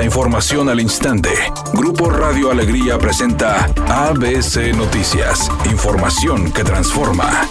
La información al instante. Grupo Radio Alegría presenta ABC Noticias. Información que transforma.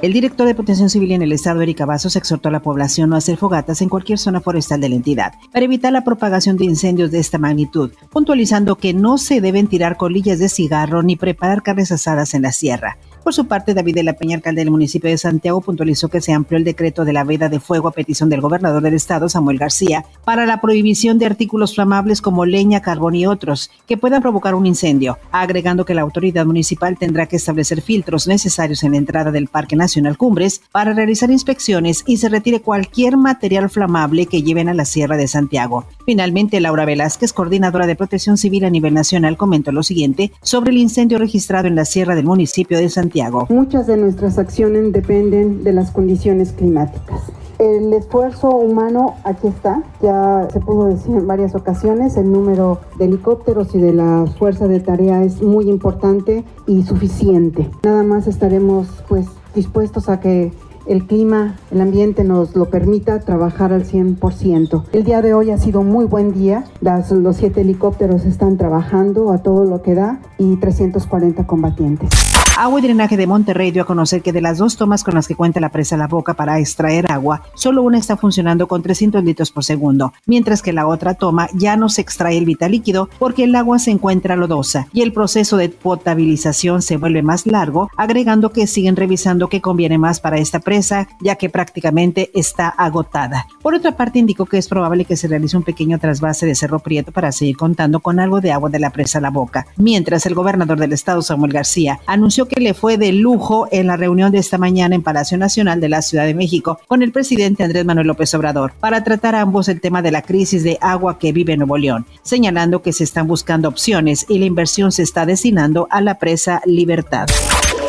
El director de Protección Civil en el Estado, Erika Vasos, exhortó a la población no hacer fogatas en cualquier zona forestal de la entidad para evitar la propagación de incendios de esta magnitud, puntualizando que no se deben tirar colillas de cigarro ni preparar carnes asadas en la sierra. Por su parte, David de la Peña, alcalde del municipio de Santiago, puntualizó que se amplió el decreto de la veda de fuego a petición del gobernador del estado, Samuel García, para la prohibición de artículos flamables como leña, carbón y otros que puedan provocar un incendio, agregando que la autoridad municipal tendrá que establecer filtros necesarios en la entrada del Parque Nacional Cumbres para realizar inspecciones y se retire cualquier material flamable que lleven a la Sierra de Santiago. Finalmente, Laura Velázquez, coordinadora de protección civil a nivel nacional, comentó lo siguiente sobre el incendio registrado en la Sierra del municipio de Santiago. Muchas de nuestras acciones dependen de las condiciones climáticas. El esfuerzo humano aquí está, ya se pudo decir en varias ocasiones, el número de helicópteros y de la fuerza de tarea es muy importante y suficiente. Nada más estaremos pues dispuestos a que el clima, el ambiente nos lo permita trabajar al 100%. El día de hoy ha sido muy buen día. los siete helicópteros están trabajando a todo lo que da y 340 combatientes. Agua y Drenaje de Monterrey dio a conocer que de las dos tomas con las que cuenta la presa La Boca para extraer agua, solo una está funcionando con 300 litros por segundo, mientras que la otra toma ya no se extrae el vital líquido porque el agua se encuentra lodosa y el proceso de potabilización se vuelve más largo, agregando que siguen revisando qué conviene más para esta presa, ya que prácticamente está agotada. Por otra parte, indicó que es probable que se realice un pequeño trasvase de Cerro Prieto para seguir contando con algo de agua de la presa La Boca, mientras el gobernador del estado, Samuel García, anunció que le fue de lujo en la reunión de esta mañana en Palacio Nacional de la Ciudad de México con el presidente Andrés Manuel López Obrador para tratar ambos el tema de la crisis de agua que vive Nuevo León, señalando que se están buscando opciones y la inversión se está destinando a la presa Libertad.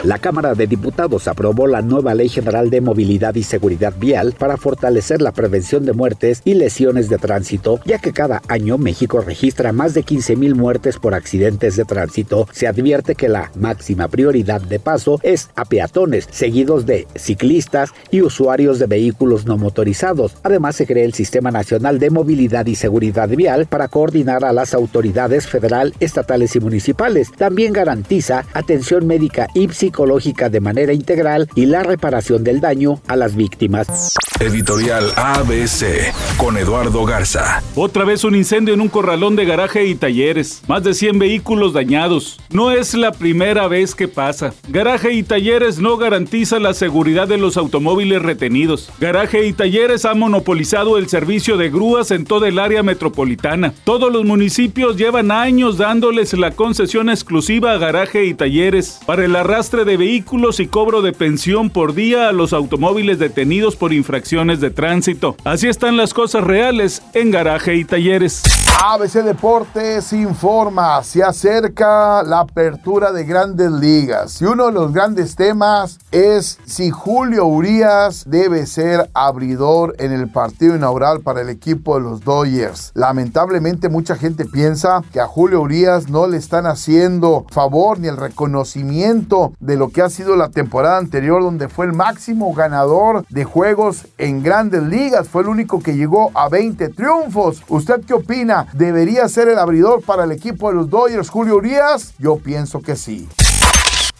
La Cámara de Diputados aprobó la nueva Ley General de Movilidad y Seguridad Vial para fortalecer la prevención de muertes y lesiones de tránsito, ya que cada año México registra más de 15.000 muertes por accidentes de tránsito. Se advierte que la máxima prioridad de paso es a peatones, seguidos de ciclistas y usuarios de vehículos no motorizados. Además, se crea el Sistema Nacional de Movilidad y Seguridad Vial para coordinar a las autoridades federal, estatales y municipales. También garantiza atención médica y psicológica de manera integral y la reparación del daño a las víctimas. Editorial ABC con Eduardo Garza. Otra vez un incendio en un corralón de garaje y talleres. Más de 100 vehículos dañados. No es la primera vez que pasa. Garaje y talleres no garantiza la seguridad de los automóviles retenidos. Garaje y talleres ha monopolizado el servicio de grúas en toda el área metropolitana. Todos los municipios llevan años dándoles la concesión exclusiva a garaje y talleres para el arrastre de vehículos y cobro de pensión por día a los automóviles detenidos por infracciones de tránsito. Así están las cosas reales en garaje y talleres. ABC Deportes informa, se acerca la apertura de grandes ligas y uno de los grandes temas es si Julio Urias debe ser abridor en el partido inaugural para el equipo de los Dodgers. Lamentablemente mucha gente piensa que a Julio Urias no le están haciendo favor ni el reconocimiento lo que ha sido la temporada anterior donde fue el máximo ganador de juegos en grandes ligas, fue el único que llegó a 20 triunfos. ¿Usted qué opina? ¿Debería ser el abridor para el equipo de los Dodgers Julio Urias? Yo pienso que sí.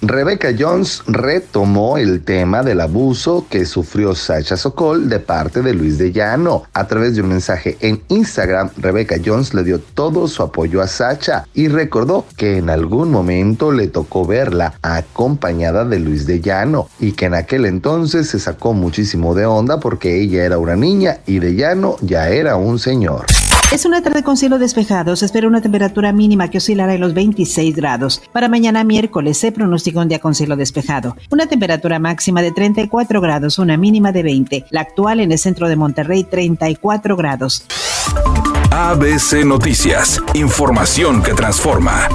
Rebecca Jones retomó el tema del abuso que sufrió Sacha Sokol de parte de Luis de Llano. A través de un mensaje en Instagram, Rebecca Jones le dio todo su apoyo a Sacha y recordó que en algún momento le tocó verla acompañada de Luis de Llano y que en aquel entonces se sacó muchísimo de onda porque ella era una niña y de Llano ya era un señor. Es una tarde con cielo despejado. Se espera una temperatura mínima que oscilará en los 26 grados. Para mañana miércoles se pronostica un día con cielo despejado. Una temperatura máxima de 34 grados, una mínima de 20. La actual en el centro de Monterrey, 34 grados. ABC Noticias. Información que transforma.